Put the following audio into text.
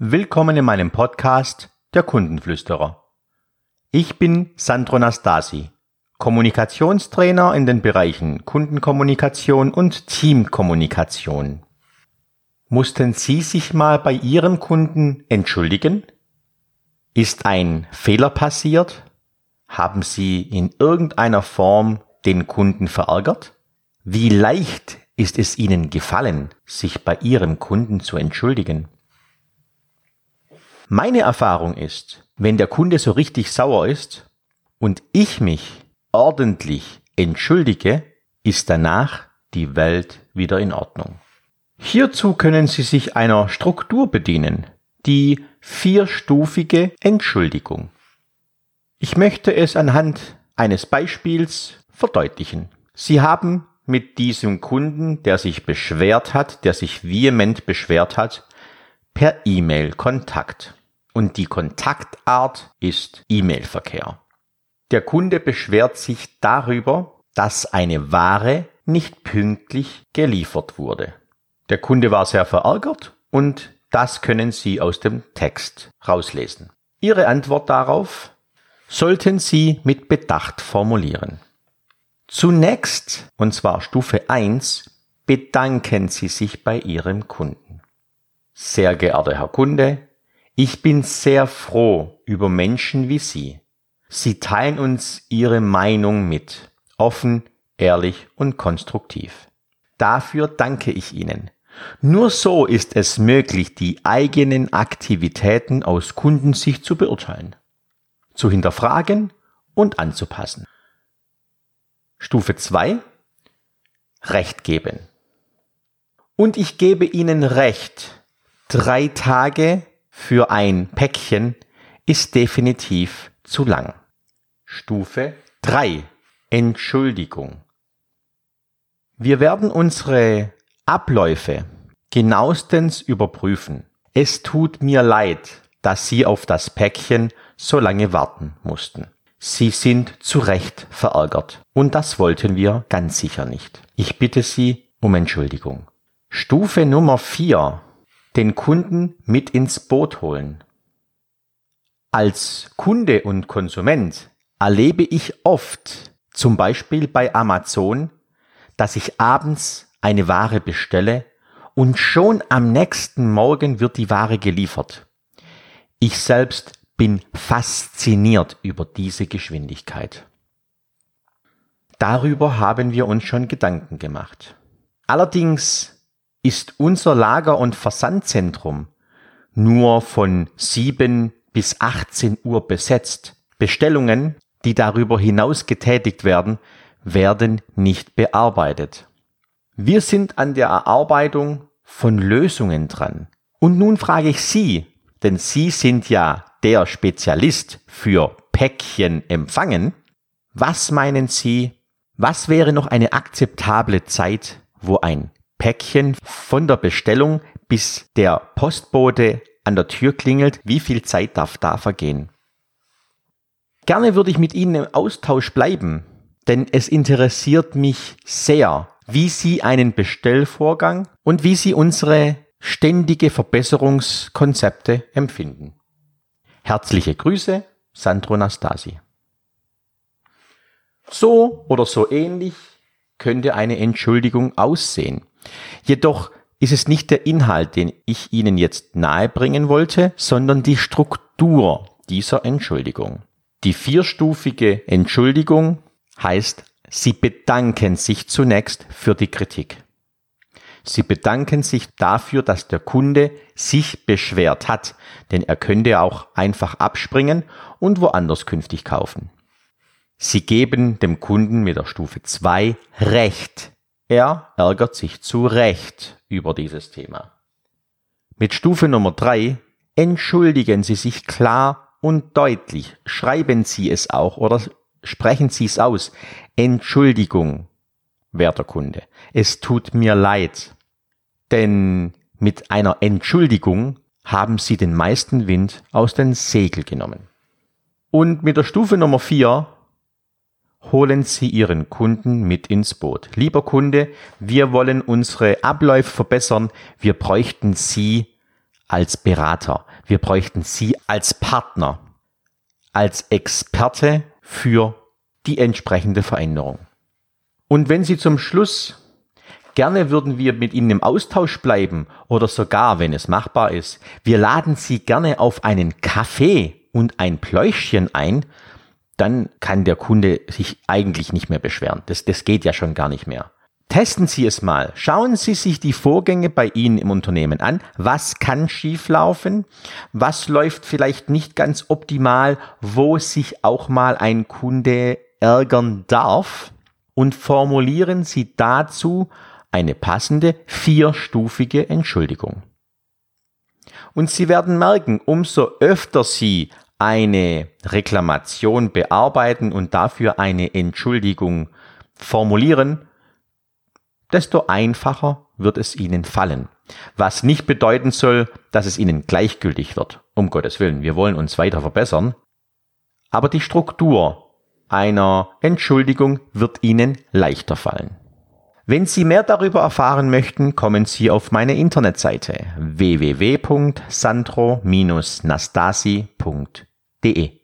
Willkommen in meinem Podcast Der Kundenflüsterer. Ich bin Sandro Nastasi, Kommunikationstrainer in den Bereichen Kundenkommunikation und Teamkommunikation. Mussten Sie sich mal bei Ihrem Kunden entschuldigen? Ist ein Fehler passiert? Haben Sie in irgendeiner Form den Kunden verärgert? Wie leicht ist es Ihnen gefallen, sich bei Ihrem Kunden zu entschuldigen? Meine Erfahrung ist, wenn der Kunde so richtig sauer ist und ich mich ordentlich entschuldige, ist danach die Welt wieder in Ordnung. Hierzu können Sie sich einer Struktur bedienen, die vierstufige Entschuldigung. Ich möchte es anhand eines Beispiels verdeutlichen. Sie haben mit diesem Kunden, der sich beschwert hat, der sich vehement beschwert hat, per E-Mail Kontakt. Und die Kontaktart ist E-Mail-Verkehr. Der Kunde beschwert sich darüber, dass eine Ware nicht pünktlich geliefert wurde. Der Kunde war sehr verärgert und das können Sie aus dem Text rauslesen. Ihre Antwort darauf sollten Sie mit Bedacht formulieren. Zunächst, und zwar Stufe 1, bedanken Sie sich bei Ihrem Kunden. Sehr geehrter Herr Kunde, ich bin sehr froh über Menschen wie Sie. Sie teilen uns Ihre Meinung mit, offen, ehrlich und konstruktiv. Dafür danke ich Ihnen. Nur so ist es möglich, die eigenen Aktivitäten aus Kundensicht zu beurteilen, zu hinterfragen und anzupassen. Stufe 2. Recht geben. Und ich gebe Ihnen Recht. Drei Tage für ein Päckchen ist definitiv zu lang. Stufe 3. Entschuldigung. Wir werden unsere Abläufe genauestens überprüfen. Es tut mir leid, dass Sie auf das Päckchen so lange warten mussten. Sie sind zu Recht verärgert. Und das wollten wir ganz sicher nicht. Ich bitte Sie um Entschuldigung. Stufe Nummer 4 den Kunden mit ins Boot holen. Als Kunde und Konsument erlebe ich oft, zum Beispiel bei Amazon, dass ich abends eine Ware bestelle und schon am nächsten Morgen wird die Ware geliefert. Ich selbst bin fasziniert über diese Geschwindigkeit. Darüber haben wir uns schon Gedanken gemacht. Allerdings ist unser Lager- und Versandzentrum nur von 7 bis 18 Uhr besetzt. Bestellungen, die darüber hinaus getätigt werden, werden nicht bearbeitet. Wir sind an der Erarbeitung von Lösungen dran. Und nun frage ich Sie, denn Sie sind ja der Spezialist für Päckchen empfangen. Was meinen Sie, was wäre noch eine akzeptable Zeit, wo ein Päckchen von der Bestellung bis der Postbote an der Tür klingelt, wie viel Zeit darf da vergehen? Gerne würde ich mit Ihnen im Austausch bleiben, denn es interessiert mich sehr, wie Sie einen Bestellvorgang und wie Sie unsere ständige Verbesserungskonzepte empfinden. Herzliche Grüße, Sandro Nastasi. So oder so ähnlich könnte eine Entschuldigung aussehen. Jedoch ist es nicht der Inhalt, den ich Ihnen jetzt nahebringen wollte, sondern die Struktur dieser Entschuldigung. Die vierstufige Entschuldigung heißt, Sie bedanken sich zunächst für die Kritik. Sie bedanken sich dafür, dass der Kunde sich beschwert hat, denn er könnte auch einfach abspringen und woanders künftig kaufen. Sie geben dem Kunden mit der Stufe 2 Recht, er ärgert sich zu Recht über dieses Thema. Mit Stufe Nummer drei entschuldigen Sie sich klar und deutlich. Schreiben Sie es auch oder sprechen Sie es aus. Entschuldigung, werter Kunde. Es tut mir leid. Denn mit einer Entschuldigung haben Sie den meisten Wind aus den Segel genommen. Und mit der Stufe Nummer vier holen Sie Ihren Kunden mit ins Boot. Lieber Kunde, wir wollen unsere Abläufe verbessern. Wir bräuchten Sie als Berater. Wir bräuchten Sie als Partner, als Experte für die entsprechende Veränderung. Und wenn Sie zum Schluss Gerne würden wir mit Ihnen im Austausch bleiben oder sogar, wenn es machbar ist, wir laden Sie gerne auf einen Kaffee und ein Pläuschchen ein, dann kann der Kunde sich eigentlich nicht mehr beschweren. Das, das geht ja schon gar nicht mehr. Testen Sie es mal. Schauen Sie sich die Vorgänge bei Ihnen im Unternehmen an. Was kann schieflaufen? Was läuft vielleicht nicht ganz optimal? Wo sich auch mal ein Kunde ärgern darf? Und formulieren Sie dazu eine passende vierstufige Entschuldigung. Und Sie werden merken, umso öfter Sie eine Reklamation bearbeiten und dafür eine Entschuldigung formulieren, desto einfacher wird es Ihnen fallen. Was nicht bedeuten soll, dass es Ihnen gleichgültig wird. Um Gottes Willen, wir wollen uns weiter verbessern. Aber die Struktur einer Entschuldigung wird Ihnen leichter fallen. Wenn Sie mehr darüber erfahren möchten, kommen Sie auf meine Internetseite www.sandro-nastasi.de. www.icpdc.de